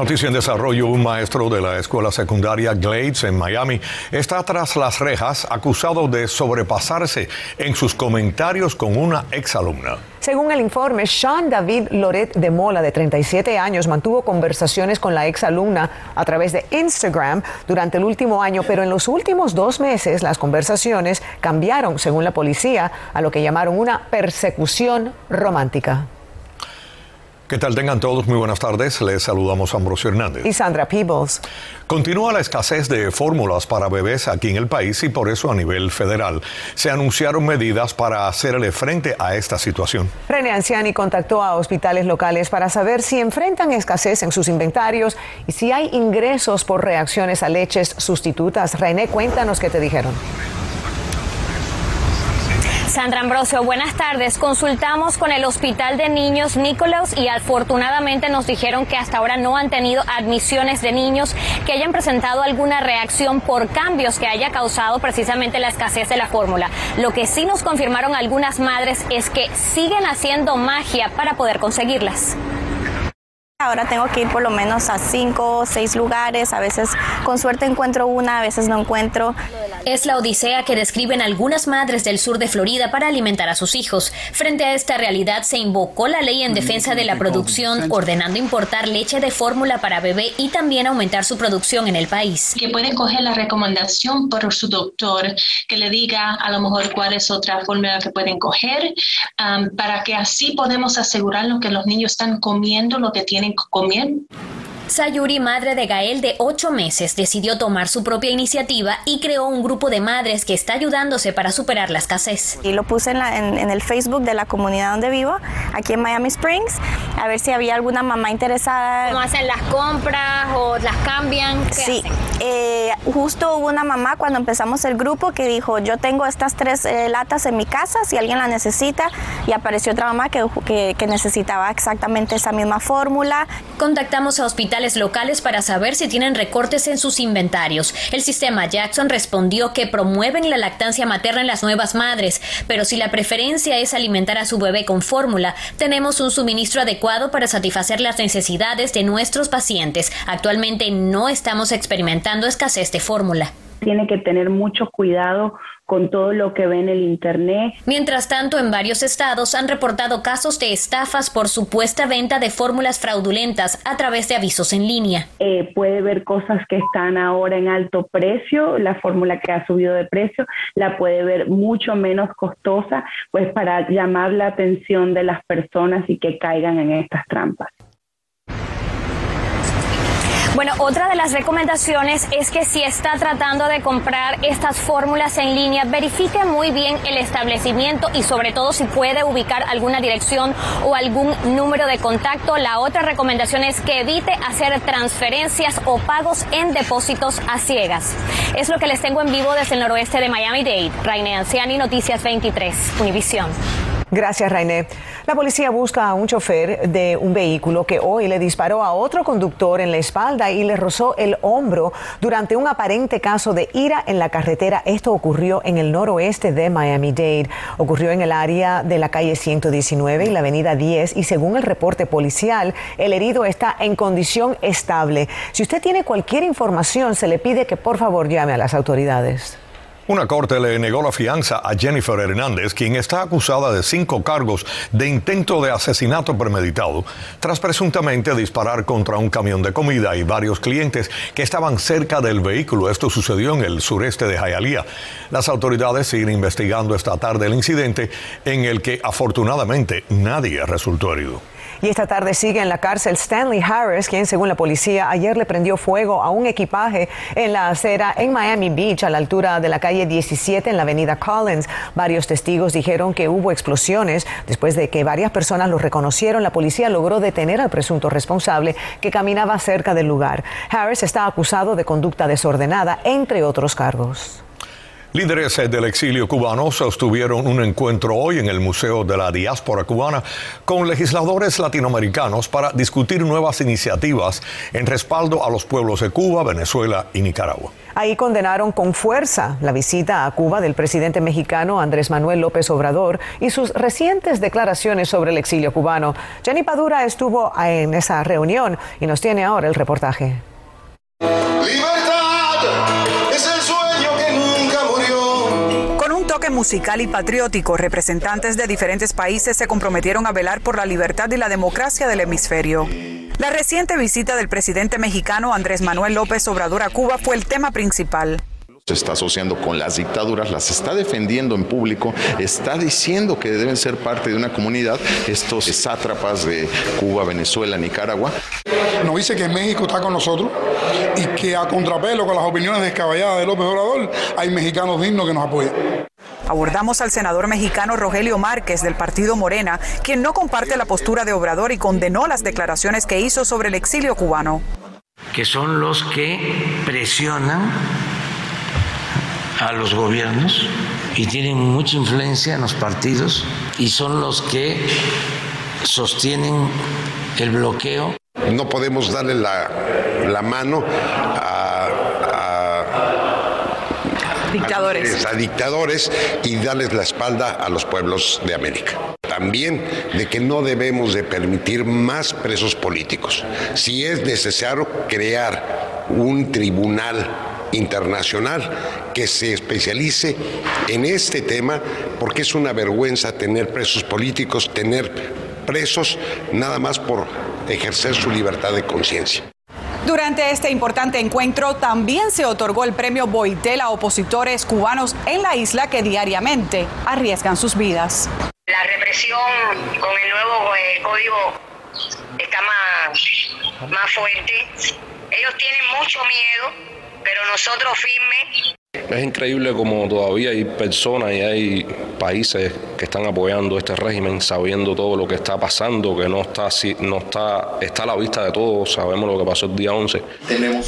Noticia en desarrollo, un maestro de la escuela secundaria Glades en Miami está tras las rejas acusado de sobrepasarse en sus comentarios con una exalumna. Según el informe, Sean David Loret de Mola, de 37 años, mantuvo conversaciones con la exalumna a través de Instagram durante el último año, pero en los últimos dos meses las conversaciones cambiaron, según la policía, a lo que llamaron una persecución romántica. ¿Qué tal? Tengan todos muy buenas tardes. Les saludamos a Ambrosio Hernández. Y Sandra Peebles. Continúa la escasez de fórmulas para bebés aquí en el país y por eso a nivel federal se anunciaron medidas para hacerle frente a esta situación. René Anciani contactó a hospitales locales para saber si enfrentan escasez en sus inventarios y si hay ingresos por reacciones a leches sustitutas. René, cuéntanos qué te dijeron. Sandra Ambrosio, buenas tardes. Consultamos con el Hospital de Niños Nicholas y afortunadamente nos dijeron que hasta ahora no han tenido admisiones de niños que hayan presentado alguna reacción por cambios que haya causado precisamente la escasez de la fórmula. Lo que sí nos confirmaron algunas madres es que siguen haciendo magia para poder conseguirlas. Ahora tengo que ir por lo menos a cinco o seis lugares, a veces con suerte encuentro una, a veces no encuentro. Es la odisea que describen algunas madres del sur de Florida para alimentar a sus hijos. Frente a esta realidad se invocó la ley en defensa de la producción, ordenando importar leche de fórmula para bebé y también aumentar su producción en el país. Que puede coger la recomendación por su doctor, que le diga a lo mejor cuál es otra fórmula que pueden coger, um, para que así podemos asegurarnos que los niños están comiendo lo que tienen comiendo. Sayuri, madre de Gael de ocho meses, decidió tomar su propia iniciativa y creó un grupo de madres que está ayudándose para superar la escasez. Y lo puse en, el Facebook de la comunidad donde vivo, aquí en Miami Springs, a ver si había alguna mamá interesada. ¿Cómo hacen las compras o las cambian? sí, eh, justo hubo una mamá cuando empezamos el grupo que dijo, yo tengo estas tres eh, latas en mi casa, si alguien la necesita, y apareció otra mamá que, que, que necesitaba exactamente esa misma fórmula. Contactamos a locales para saber si tienen recortes en sus inventarios. El sistema Jackson respondió que promueven la lactancia materna en las nuevas madres, pero si la preferencia es alimentar a su bebé con fórmula, tenemos un suministro adecuado para satisfacer las necesidades de nuestros pacientes. Actualmente no estamos experimentando escasez de fórmula. Tiene que tener mucho cuidado con todo lo que ve en el Internet. Mientras tanto, en varios estados han reportado casos de estafas por supuesta venta de fórmulas fraudulentas a través de avisos en línea. Eh, puede ver cosas que están ahora en alto precio, la fórmula que ha subido de precio, la puede ver mucho menos costosa, pues para llamar la atención de las personas y que caigan en estas trampas. Bueno, otra de las recomendaciones es que si está tratando de comprar estas fórmulas en línea, verifique muy bien el establecimiento y sobre todo si puede ubicar alguna dirección o algún número de contacto. La otra recomendación es que evite hacer transferencias o pagos en depósitos a ciegas. Es lo que les tengo en vivo desde el noroeste de Miami-Dade. Raine Anciani, Noticias 23, Univisión. Gracias, Rainé. La policía busca a un chofer de un vehículo que hoy le disparó a otro conductor en la espalda y le rozó el hombro durante un aparente caso de ira en la carretera. Esto ocurrió en el noroeste de Miami-Dade. Ocurrió en el área de la calle 119 y la avenida 10 y según el reporte policial, el herido está en condición estable. Si usted tiene cualquier información, se le pide que por favor llame a las autoridades. Una corte le negó la fianza a Jennifer Hernández, quien está acusada de cinco cargos de intento de asesinato premeditado, tras presuntamente disparar contra un camión de comida y varios clientes que estaban cerca del vehículo. Esto sucedió en el sureste de Hialeah. Las autoridades siguen investigando esta tarde el incidente en el que afortunadamente nadie resultó herido. Y esta tarde sigue en la cárcel Stanley Harris, quien según la policía ayer le prendió fuego a un equipaje en la acera en Miami Beach a la altura de la calle 17 en la avenida Collins. Varios testigos dijeron que hubo explosiones. Después de que varias personas lo reconocieron, la policía logró detener al presunto responsable que caminaba cerca del lugar. Harris está acusado de conducta desordenada, entre otros cargos. Líderes del exilio cubano sostuvieron un encuentro hoy en el Museo de la Diáspora Cubana con legisladores latinoamericanos para discutir nuevas iniciativas en respaldo a los pueblos de Cuba, Venezuela y Nicaragua. Ahí condenaron con fuerza la visita a Cuba del presidente mexicano Andrés Manuel López Obrador y sus recientes declaraciones sobre el exilio cubano. Jenny Padura estuvo en esa reunión y nos tiene ahora el reportaje. Musical y patriótico, representantes de diferentes países se comprometieron a velar por la libertad y la democracia del hemisferio. La reciente visita del presidente mexicano Andrés Manuel López Obrador a Cuba fue el tema principal se está asociando con las dictaduras, las está defendiendo en público, está diciendo que deben ser parte de una comunidad, estos sátrapas de Cuba, Venezuela, Nicaragua. Nos dice que México está con nosotros y que a contrapelo con las opiniones descabelladas de López Obrador, hay mexicanos dignos que nos apoyan. Abordamos al senador mexicano Rogelio Márquez del partido Morena, quien no comparte la postura de Obrador y condenó las declaraciones que hizo sobre el exilio cubano. Que son los que presionan a los gobiernos y tienen mucha influencia en los partidos y son los que sostienen el bloqueo. No podemos darle la, mano a, dictadores. A, dictadores y darles la espalda a los pueblos de América. También de que no debemos de permitir más presos políticos. Si es necesario crear un tribunal internacional que se especialice en este tema, porque es una vergüenza tener presos políticos, tener presos nada más por ejercer su libertad de conciencia. Durante este importante encuentro también se otorgó el premio Boitel a opositores cubanos en la isla que diariamente arriesgan sus vidas. La represión con el nuevo eh, código está más, más fuerte. Ellos tienen mucho miedo pero nosotros firmes. Es increíble como todavía hay personas y hay países que están apoyando este régimen sabiendo todo lo que está pasando, que no está, no está, está a la vista de todos, sabemos lo que pasó el día 11.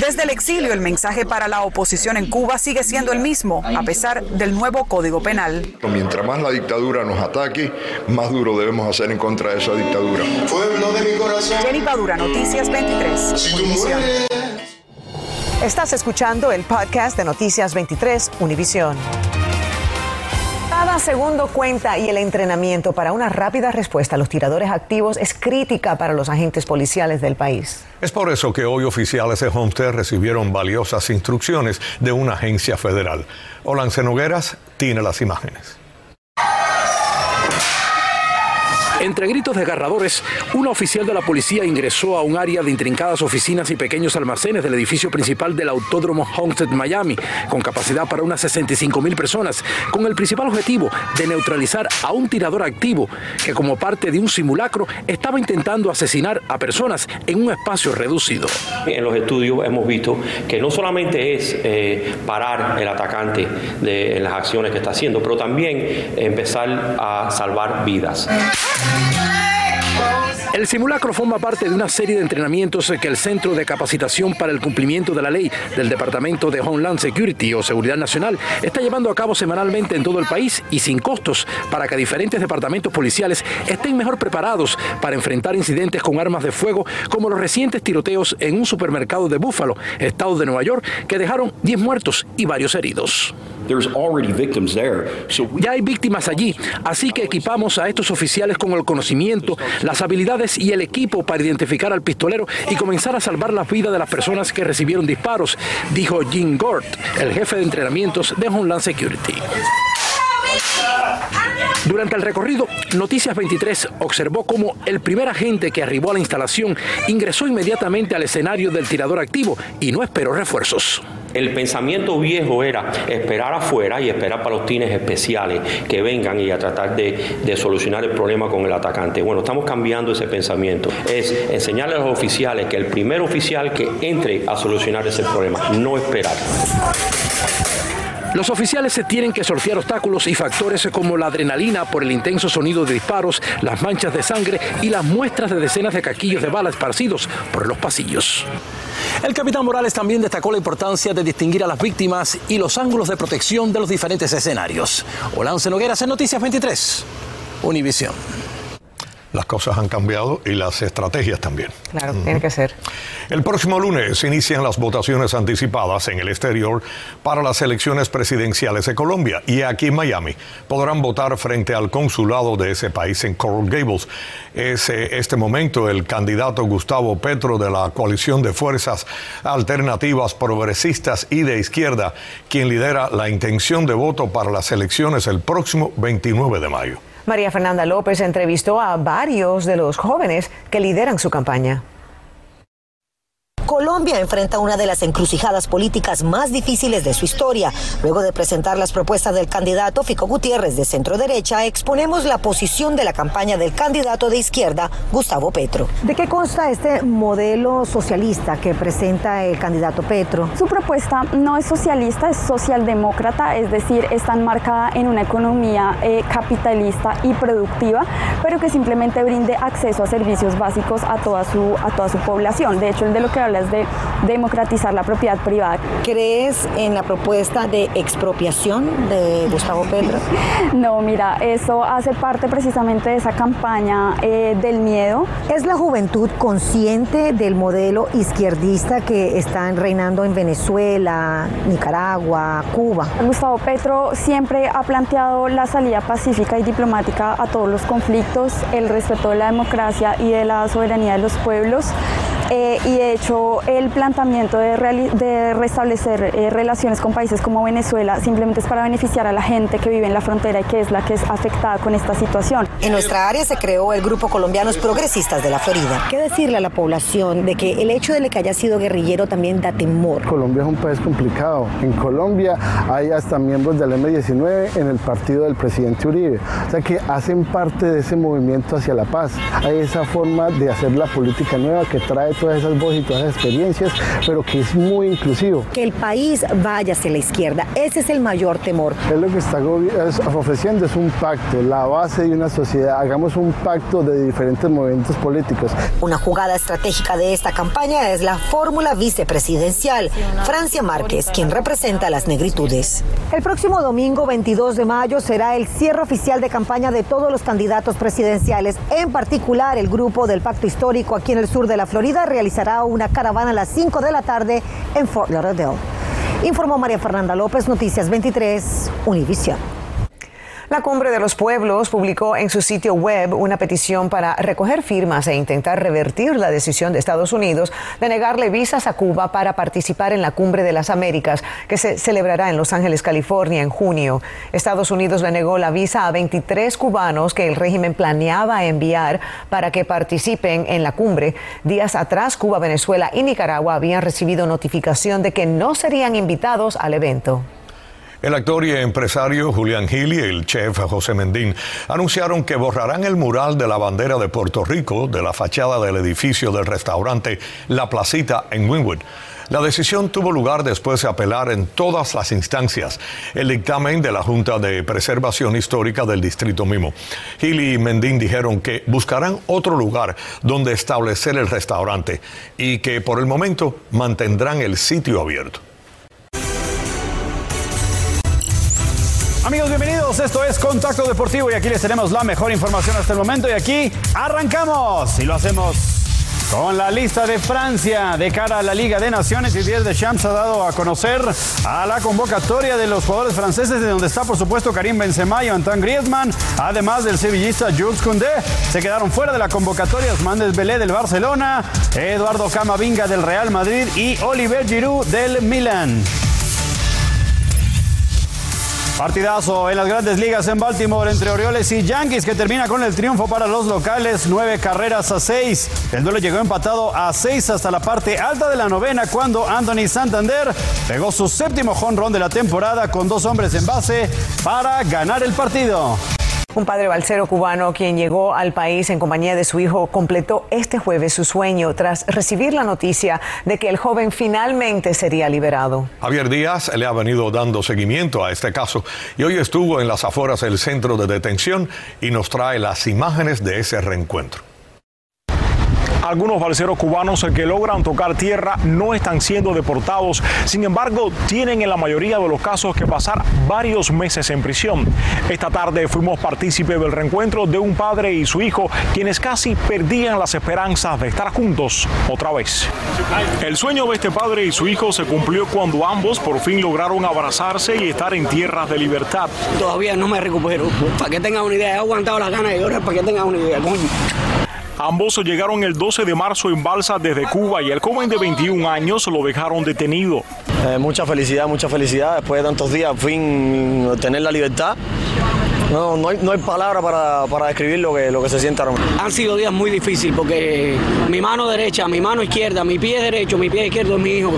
Desde el exilio el mensaje para la oposición en Cuba sigue siendo el mismo, a pesar del nuevo Código Penal. Mientras más la dictadura nos ataque, más duro debemos hacer en contra de esa dictadura. Pueblo de mi corazón. Jenny Padura, Noticias 23. Estás escuchando el podcast de Noticias 23 Univisión. Cada segundo cuenta y el entrenamiento para una rápida respuesta a los tiradores activos es crítica para los agentes policiales del país. Es por eso que hoy oficiales de Homestead recibieron valiosas instrucciones de una agencia federal. Olance Nogueras tiene las imágenes. Entre gritos desgarradores, una oficial de la policía ingresó a un área de intrincadas oficinas y pequeños almacenes del edificio principal del Autódromo Homestead Miami, con capacidad para unas 65 mil personas, con el principal objetivo de neutralizar a un tirador activo que como parte de un simulacro estaba intentando asesinar a personas en un espacio reducido. En los estudios hemos visto que no solamente es eh, parar el atacante de las acciones que está haciendo, pero también empezar a salvar vidas. El simulacro forma parte de una serie de entrenamientos que el Centro de Capacitación para el Cumplimiento de la Ley del Departamento de Homeland Security o Seguridad Nacional está llevando a cabo semanalmente en todo el país y sin costos para que diferentes departamentos policiales estén mejor preparados para enfrentar incidentes con armas de fuego como los recientes tiroteos en un supermercado de Buffalo, estado de Nueva York, que dejaron 10 muertos y varios heridos. Ya hay víctimas allí, así que equipamos a estos oficiales con el conocimiento, las habilidades y el equipo para identificar al pistolero y comenzar a salvar las vidas de las personas que recibieron disparos, dijo Jim Gort, el jefe de entrenamientos de Homeland Security. Durante el recorrido, Noticias 23 observó cómo el primer agente que arribó a la instalación ingresó inmediatamente al escenario del tirador activo y no esperó refuerzos. El pensamiento viejo era esperar afuera y esperar para los tines especiales que vengan y a tratar de, solucionar el problema con el atacante. Bueno, estamos cambiando ese pensamiento. Es enseñarle a los oficiales que el primer oficial que entre a solucionar ese problema, no esperar. Los oficiales se tienen que sortear obstáculos y factores como la adrenalina por el intenso sonido de disparos, las manchas de sangre y las muestras de decenas de caquillos de bala esparcidos por los pasillos. El capitán Morales también destacó la importancia de distinguir a las víctimas y los ángulos de protección de los diferentes escenarios. Olance Nogueras en Noticias 23, Univisión las cosas han cambiado y las estrategias también. Claro, tiene que ser. El próximo lunes inician las votaciones anticipadas en el exterior para las elecciones presidenciales de Colombia y aquí en Miami podrán votar frente al consulado de ese país en Coral Gables. Es eh, este momento el candidato Gustavo Petro de la coalición de fuerzas alternativas progresistas y de izquierda quien lidera la intención de voto para las elecciones el próximo 29 de mayo. María Fernanda López entrevistó a varios de los jóvenes que lideran su campaña. Colombia enfrenta una de las encrucijadas políticas más difíciles de su historia. Luego de presentar las propuestas del candidato Fico Gutiérrez de centro derecha, exponemos la posición de la campaña del candidato de izquierda, Gustavo Petro. ¿De qué consta este modelo socialista que presenta el candidato Petro? Su propuesta no es socialista, es socialdemócrata, es decir, está enmarcada en una economía eh, capitalista y productiva, pero que simplemente brinde acceso a servicios básicos a toda su, a toda su población. De hecho, el de lo que habla de democratizar la propiedad privada. ¿Crees en la propuesta de expropiación de Gustavo Petro? no, mira, eso hace parte precisamente de esa campaña eh, del miedo. ¿Es la juventud consciente del modelo izquierdista que están reinando en Venezuela, Nicaragua, Cuba? Gustavo Petro siempre ha planteado la salida pacífica y diplomática a todos los conflictos, el respeto de la democracia y de la soberanía de los pueblos. Eh, y de hecho el planteamiento de, de restablecer eh, relaciones con países como Venezuela simplemente es para beneficiar a la gente que vive en la frontera y que es la que es afectada con esta situación. En nuestra área se creó el Grupo Colombianos Progresistas de la Florida. ¿Qué decirle a la población de que el hecho de que haya sido guerrillero también da temor? Colombia es un país complicado. En Colombia hay hasta miembros del M19 en el partido del presidente Uribe. O sea que hacen parte de ese movimiento hacia la paz. Hay esa forma de hacer la política nueva que trae todas esas voces y todas esas experiencias, pero que es muy inclusivo. Que el país vaya hacia la izquierda, ese es el mayor temor. Es lo que está ofreciendo, es un pacto, la base de una sociedad. Hagamos un pacto de diferentes movimientos políticos. Una jugada estratégica de esta campaña es la fórmula vicepresidencial. Francia Márquez, quien representa las negritudes. El próximo domingo 22 de mayo será el cierre oficial de campaña de todos los candidatos presidenciales, en particular el grupo del Pacto Histórico aquí en el sur de la Florida realizará una caravana a las 5 de la tarde en Fort Lauderdale. Informó María Fernanda López, Noticias 23, Univisión. La Cumbre de los Pueblos publicó en su sitio web una petición para recoger firmas e intentar revertir la decisión de Estados Unidos de negarle visas a Cuba para participar en la Cumbre de las Américas, que se celebrará en Los Ángeles, California, en junio. Estados Unidos le negó la visa a 23 cubanos que el régimen planeaba enviar para que participen en la cumbre. Días atrás, Cuba, Venezuela y Nicaragua habían recibido notificación de que no serían invitados al evento. El actor y empresario Julián Gil y el chef José Mendín anunciaron que borrarán el mural de la bandera de Puerto Rico de la fachada del edificio del restaurante La Placita en Wynwood. La decisión tuvo lugar después de apelar en todas las instancias el dictamen de la Junta de Preservación Histórica del Distrito Mimo. Gil y Mendín dijeron que buscarán otro lugar donde establecer el restaurante y que por el momento mantendrán el sitio abierto. Amigos, bienvenidos. Esto es Contacto Deportivo y aquí les tenemos la mejor información hasta el momento. Y aquí arrancamos y lo hacemos con la lista de Francia de cara a la Liga de Naciones. Y Didier Deschamps ha dado a conocer a la convocatoria de los jugadores franceses, de donde está, por supuesto, Karim Benzema y Antoine Griezmann, además del sevillista Jules Koundé. Se quedaron fuera de la convocatoria Osman Belé del Barcelona, Eduardo Camavinga del Real Madrid y Oliver Giroud del Milan. Partidazo en las grandes ligas en Baltimore entre Orioles y Yankees que termina con el triunfo para los locales, nueve carreras a seis. El duelo llegó empatado a seis hasta la parte alta de la novena cuando Anthony Santander pegó su séptimo jonrón de la temporada con dos hombres en base para ganar el partido. Un padre balsero cubano quien llegó al país en compañía de su hijo completó este jueves su sueño tras recibir la noticia de que el joven finalmente sería liberado. Javier Díaz le ha venido dando seguimiento a este caso y hoy estuvo en las afueras del centro de detención y nos trae las imágenes de ese reencuentro. Algunos balseros cubanos que logran tocar tierra no están siendo deportados, sin embargo tienen en la mayoría de los casos que pasar varios meses en prisión. Esta tarde fuimos partícipes del reencuentro de un padre y su hijo, quienes casi perdían las esperanzas de estar juntos otra vez. El sueño de este padre y su hijo se cumplió cuando ambos por fin lograron abrazarse y estar en tierras de libertad. Todavía no me recupero. Para que tengan una idea, he aguantado las ganas de llorar para que tengan una idea. Ambos llegaron el 12 de marzo en Balsa desde Cuba y el joven de 21 años lo dejaron detenido. Eh, mucha felicidad, mucha felicidad. Después de tantos días, al fin, tener la libertad. No, no hay, no hay palabra para, para, describir lo que, lo que se siente ahora Han sido días muy difíciles porque mi mano derecha, mi mano izquierda, mi pie derecho, mi pie izquierdo es mi hijo.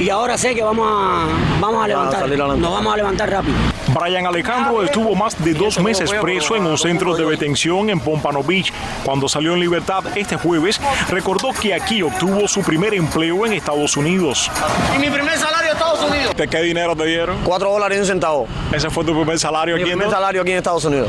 Y ahora sé que vamos a, vamos a levantar, nos vamos a levantar rápido. Brian Alejandro estuvo más de dos meses preso en un centro de detención en Pompano Beach. Cuando salió en libertad este jueves, recordó que aquí obtuvo su primer empleo en Estados Unidos. ¿Y mi primer salario en Estados Unidos? ¿De qué dinero te dieron? Cuatro dólares y un centavo. ¿Ese fue tu primer salario mi aquí? primer salario aquí en Estados Unidos.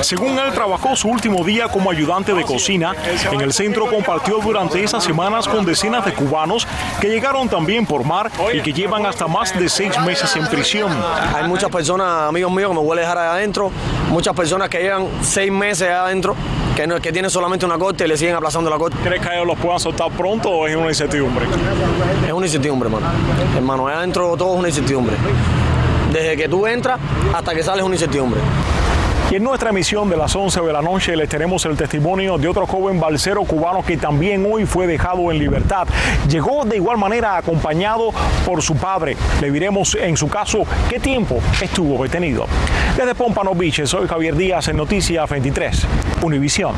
Según él, trabajó su último día como ayudante de cocina. En el centro compartió durante esas semanas con decenas de cubanos que llegaron también por mar y que llevan hasta más de seis meses en prisión. Hay muchas personas, amigos míos, que me vuelven a dejar adentro. Muchas personas que llevan seis meses adentro, que, no, que tienen solamente una corte y le siguen aplazando la corte. ¿Crees que ellos los puedan soltar pronto o es una incertidumbre? Es una incertidumbre, hermano. Hermano, adentro todo es una incertidumbre. Desde que tú entras hasta que sales es una incertidumbre. Y en nuestra emisión de las 11 de la noche les tenemos el testimonio de otro joven balsero cubano que también hoy fue dejado en libertad. Llegó de igual manera acompañado por su padre. Le diremos en su caso qué tiempo estuvo detenido. Desde Pompano Beach, soy Javier Díaz en Noticias 23, Univisión.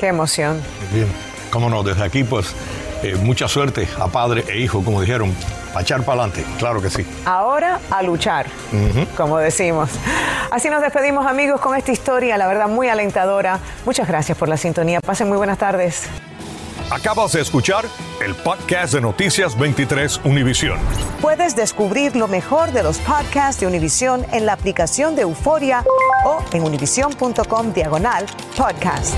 Qué emoción. Bien, cómo no, desde aquí pues eh, mucha suerte a padre e hijo, como dijeron, a echar para adelante, claro que sí. Ahora a luchar, uh -huh. como decimos. Así nos despedimos amigos con esta historia, la verdad muy alentadora. Muchas gracias por la sintonía. Pasen muy buenas tardes. Acabas de escuchar el podcast de Noticias 23 Univisión. Puedes descubrir lo mejor de los podcasts de Univisión en la aplicación de Euforia o en univision.com diagonal podcasts.